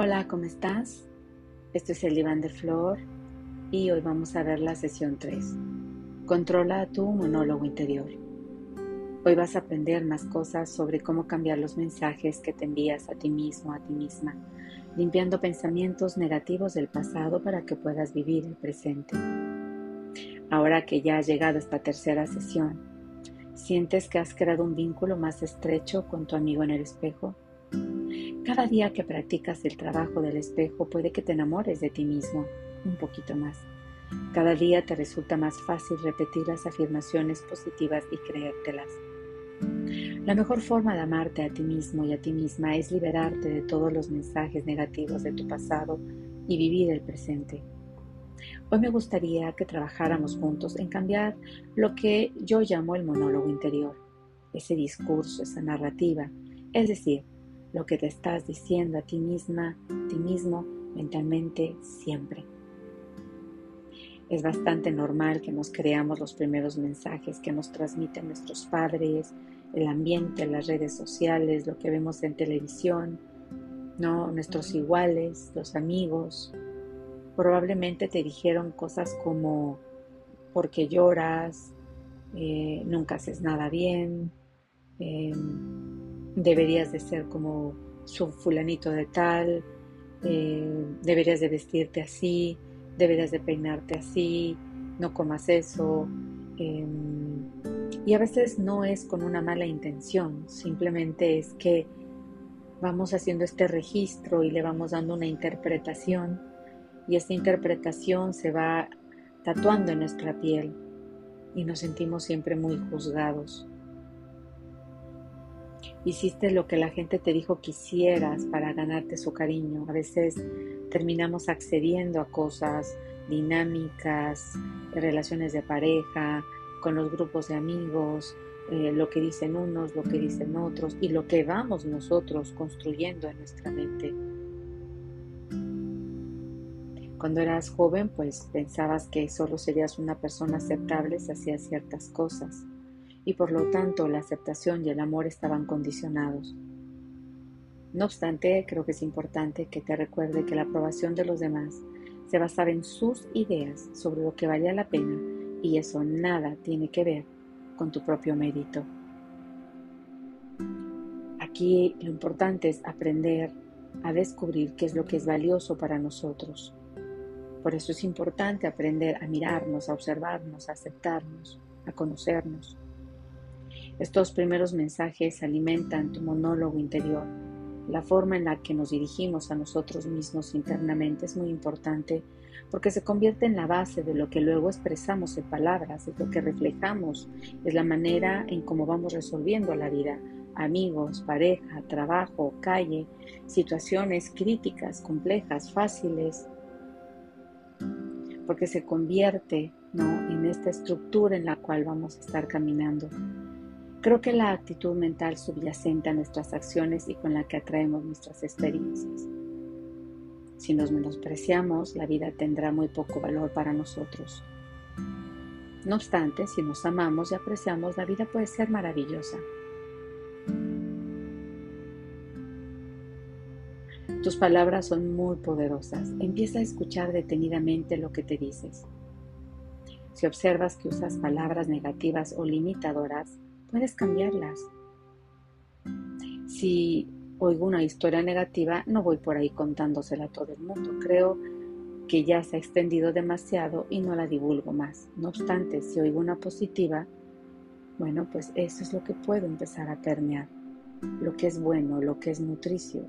Hola, ¿cómo estás? Esto es el Iván de Flor y hoy vamos a ver la sesión 3. Controla tu monólogo interior. Hoy vas a aprender más cosas sobre cómo cambiar los mensajes que te envías a ti mismo, a ti misma, limpiando pensamientos negativos del pasado para que puedas vivir el presente. Ahora que ya has llegado a esta tercera sesión, ¿sientes que has creado un vínculo más estrecho con tu amigo en el espejo? Cada día que practicas el trabajo del espejo puede que te enamores de ti mismo un poquito más. Cada día te resulta más fácil repetir las afirmaciones positivas y creértelas. La mejor forma de amarte a ti mismo y a ti misma es liberarte de todos los mensajes negativos de tu pasado y vivir el presente. Hoy me gustaría que trabajáramos juntos en cambiar lo que yo llamo el monólogo interior, ese discurso, esa narrativa, es decir, lo que te estás diciendo a ti misma, a ti mismo, mentalmente, siempre. Es bastante normal que nos creamos los primeros mensajes que nos transmiten nuestros padres, el ambiente, las redes sociales, lo que vemos en televisión, ¿no? nuestros iguales, los amigos. Probablemente te dijeron cosas como, porque lloras, eh, nunca haces nada bien, eh, deberías de ser como su fulanito de tal, eh, deberías de vestirte así, deberías de peinarte así, no comas eso. Em, y a veces no es con una mala intención, simplemente es que vamos haciendo este registro y le vamos dando una interpretación y esta interpretación se va tatuando en nuestra piel y nos sentimos siempre muy juzgados. Hiciste lo que la gente te dijo que hicieras para ganarte su cariño. A veces terminamos accediendo a cosas dinámicas, relaciones de pareja, con los grupos de amigos, eh, lo que dicen unos, lo que dicen otros y lo que vamos nosotros construyendo en nuestra mente. Cuando eras joven, pues pensabas que solo serías una persona aceptable si hacías ciertas cosas y por lo tanto la aceptación y el amor estaban condicionados. No obstante, creo que es importante que te recuerde que la aprobación de los demás se basaba en sus ideas sobre lo que valía la pena y eso nada tiene que ver con tu propio mérito. Aquí lo importante es aprender a descubrir qué es lo que es valioso para nosotros. Por eso es importante aprender a mirarnos, a observarnos, a aceptarnos, a conocernos. Estos primeros mensajes alimentan tu monólogo interior. La forma en la que nos dirigimos a nosotros mismos internamente es muy importante porque se convierte en la base de lo que luego expresamos en palabras, de lo que reflejamos, es la manera en cómo vamos resolviendo la vida, amigos, pareja, trabajo, calle, situaciones críticas, complejas, fáciles, porque se convierte ¿no? en esta estructura en la cual vamos a estar caminando. Creo que la actitud mental subyacente a nuestras acciones y con la que atraemos nuestras experiencias. Si nos menospreciamos, la vida tendrá muy poco valor para nosotros. No obstante, si nos amamos y apreciamos, la vida puede ser maravillosa. Tus palabras son muy poderosas. Empieza a escuchar detenidamente lo que te dices. Si observas que usas palabras negativas o limitadoras, puedes cambiarlas. Si oigo una historia negativa, no voy por ahí contándosela a todo el mundo. Creo que ya se ha extendido demasiado y no la divulgo más. No obstante, si oigo una positiva, bueno, pues eso es lo que puedo empezar a permear, lo que es bueno, lo que es nutricio.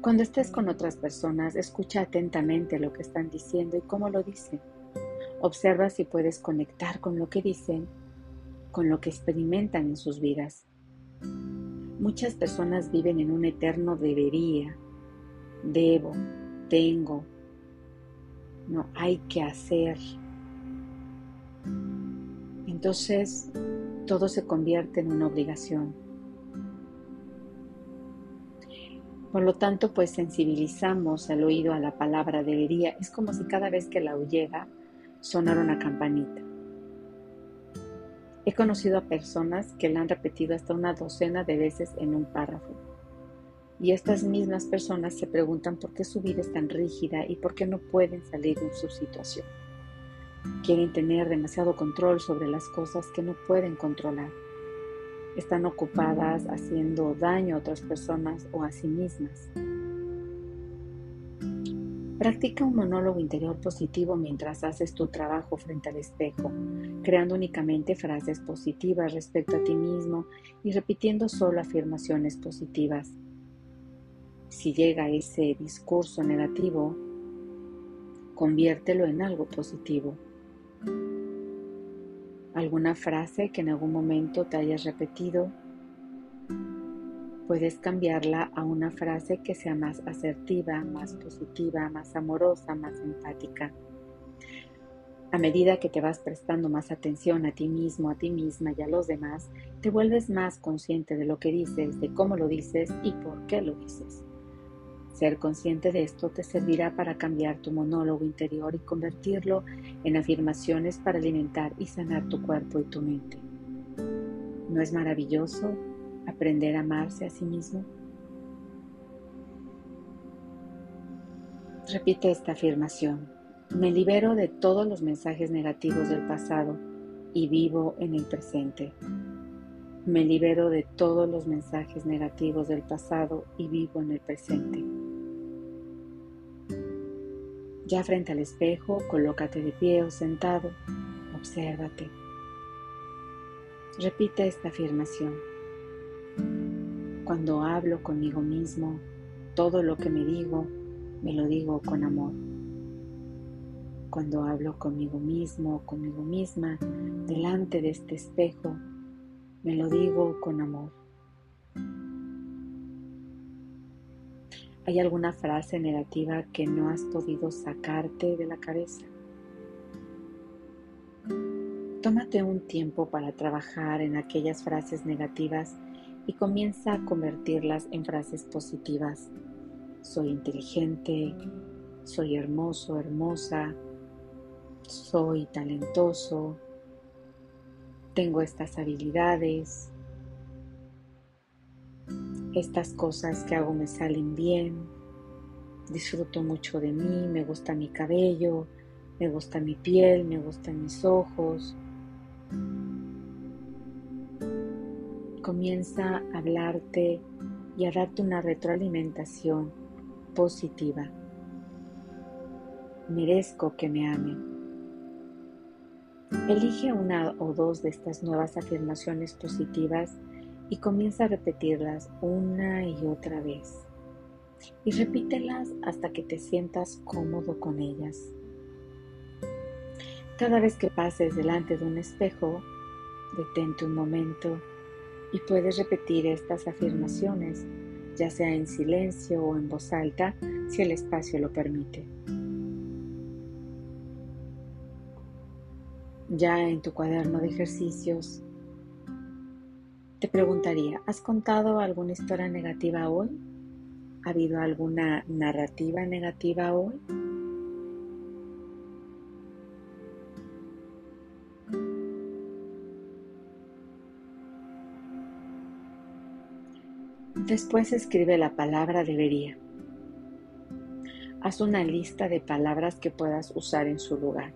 Cuando estés con otras personas, escucha atentamente lo que están diciendo y cómo lo dicen. Observa si puedes conectar con lo que dicen con lo que experimentan en sus vidas. Muchas personas viven en un eterno debería, debo, tengo, no hay que hacer. Entonces todo se convierte en una obligación. Por lo tanto, pues sensibilizamos al oído a la palabra debería. Es como si cada vez que la oyera sonara una campanita. He conocido a personas que la han repetido hasta una docena de veces en un párrafo. Y estas mismas personas se preguntan por qué su vida es tan rígida y por qué no pueden salir de su situación. Quieren tener demasiado control sobre las cosas que no pueden controlar. Están ocupadas haciendo daño a otras personas o a sí mismas. Practica un monólogo interior positivo mientras haces tu trabajo frente al espejo, creando únicamente frases positivas respecto a ti mismo y repitiendo solo afirmaciones positivas. Si llega ese discurso negativo, conviértelo en algo positivo. Alguna frase que en algún momento te hayas repetido, puedes cambiarla a una frase que sea más asertiva, más positiva, más amorosa, más empática. A medida que te vas prestando más atención a ti mismo, a ti misma y a los demás, te vuelves más consciente de lo que dices, de cómo lo dices y por qué lo dices. Ser consciente de esto te servirá para cambiar tu monólogo interior y convertirlo en afirmaciones para alimentar y sanar tu cuerpo y tu mente. ¿No es maravilloso aprender a amarse a sí mismo? Repite esta afirmación. Me libero de todos los mensajes negativos del pasado y vivo en el presente. Me libero de todos los mensajes negativos del pasado y vivo en el presente. Ya frente al espejo, colócate de pie o sentado, obsérvate. Repite esta afirmación. Cuando hablo conmigo mismo, todo lo que me digo, me lo digo con amor. Cuando hablo conmigo mismo, conmigo misma, delante de este espejo, me lo digo con amor. ¿Hay alguna frase negativa que no has podido sacarte de la cabeza? Tómate un tiempo para trabajar en aquellas frases negativas y comienza a convertirlas en frases positivas. Soy inteligente, soy hermoso, hermosa, soy talentoso, tengo estas habilidades, estas cosas que hago me salen bien, disfruto mucho de mí, me gusta mi cabello, me gusta mi piel, me gustan mis ojos. Comienza a hablarte y a darte una retroalimentación positiva. Merezco que me amen. Elige una o dos de estas nuevas afirmaciones positivas y comienza a repetirlas una y otra vez. Y repítelas hasta que te sientas cómodo con ellas. Cada vez que pases delante de un espejo, detente un momento y puedes repetir estas afirmaciones, ya sea en silencio o en voz alta, si el espacio lo permite. Ya en tu cuaderno de ejercicios, te preguntaría, ¿has contado alguna historia negativa hoy? ¿Ha habido alguna narrativa negativa hoy? Después escribe la palabra debería. Haz una lista de palabras que puedas usar en su lugar.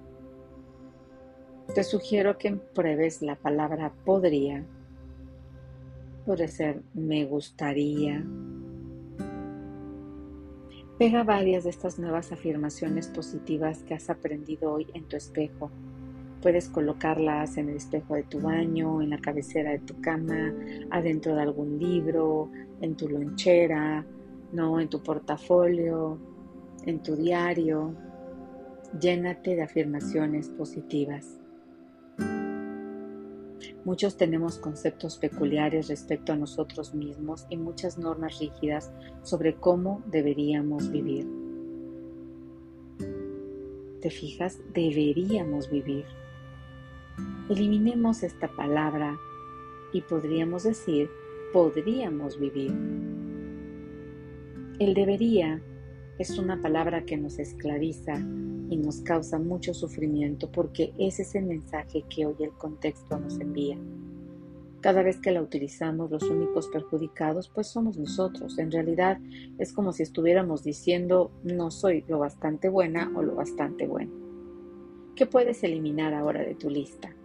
Te sugiero que pruebes la palabra podría. Puede ser me gustaría. Pega varias de estas nuevas afirmaciones positivas que has aprendido hoy en tu espejo. Puedes colocarlas en el espejo de tu baño, en la cabecera de tu cama, adentro de algún libro, en tu lonchera, no, en tu portafolio, en tu diario. Llénate de afirmaciones positivas. Muchos tenemos conceptos peculiares respecto a nosotros mismos y muchas normas rígidas sobre cómo deberíamos vivir. ¿Te fijas? Deberíamos vivir. Eliminemos esta palabra y podríamos decir podríamos vivir. El debería es una palabra que nos esclaviza y nos causa mucho sufrimiento porque ese es el mensaje que hoy el contexto nos envía. Cada vez que la utilizamos, los únicos perjudicados pues somos nosotros. En realidad es como si estuviéramos diciendo no soy lo bastante buena o lo bastante bueno. ¿Qué puedes eliminar ahora de tu lista?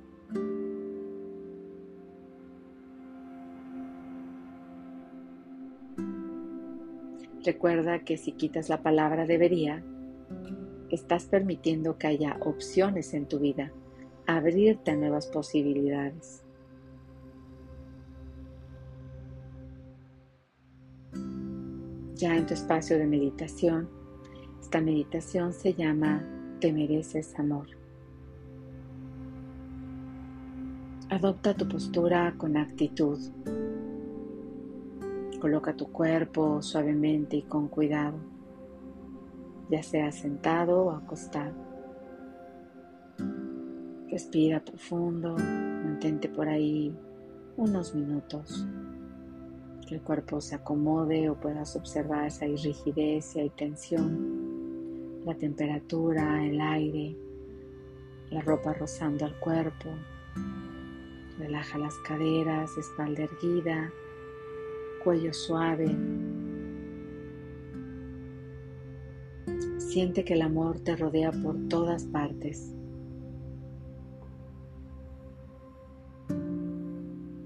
Recuerda que si quitas la palabra debería, estás permitiendo que haya opciones en tu vida, abrirte a nuevas posibilidades. Ya en tu espacio de meditación, esta meditación se llama Te mereces amor. Adopta tu postura con actitud. Coloca tu cuerpo suavemente y con cuidado, ya sea sentado o acostado. Respira profundo, mantente por ahí unos minutos. Que el cuerpo se acomode o puedas observar si hay rigidez, si hay tensión, la temperatura, el aire, la ropa rozando al cuerpo. Relaja las caderas, espalda erguida, cuello suave. Siente que el amor te rodea por todas partes.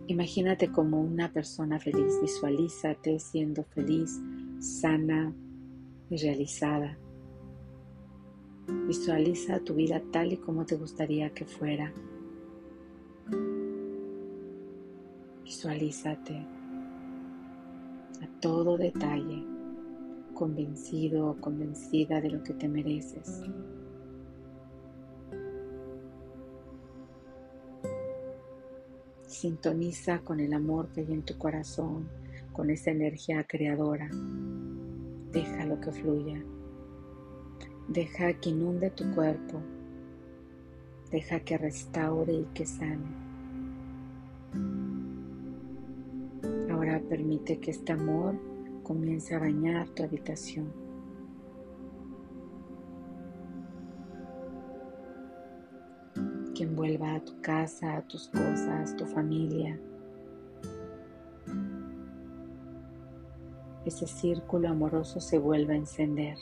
Imagínate como una persona feliz, visualízate siendo feliz, sana y realizada. Visualiza tu vida tal y como te gustaría que fuera. Visualízate todo detalle, convencido o convencida de lo que te mereces. Sintoniza con el amor que hay en tu corazón, con esa energía creadora. Deja lo que fluya. Deja que inunde tu cuerpo. Deja que restaure y que sane. Permite que este amor comience a bañar tu habitación. Que envuelva a tu casa, a tus cosas, tu familia. Ese círculo amoroso se vuelve a encender.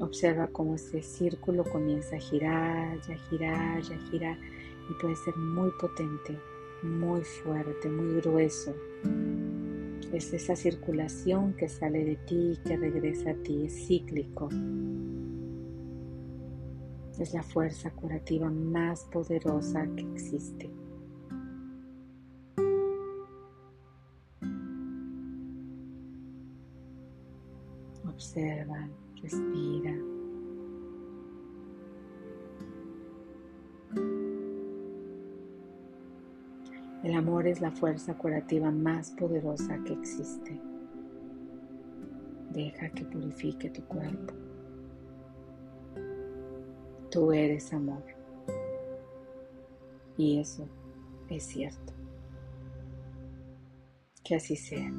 Observa cómo ese círculo comienza a girar, ya girar, ya girar y puede ser muy potente muy fuerte, muy grueso. Es esa circulación que sale de ti y que regresa a ti, es cíclico. Es la fuerza curativa más poderosa que existe. Observa, respira. El amor es la fuerza curativa más poderosa que existe. Deja que purifique tu cuerpo. Tú eres amor. Y eso es cierto. Que así sea.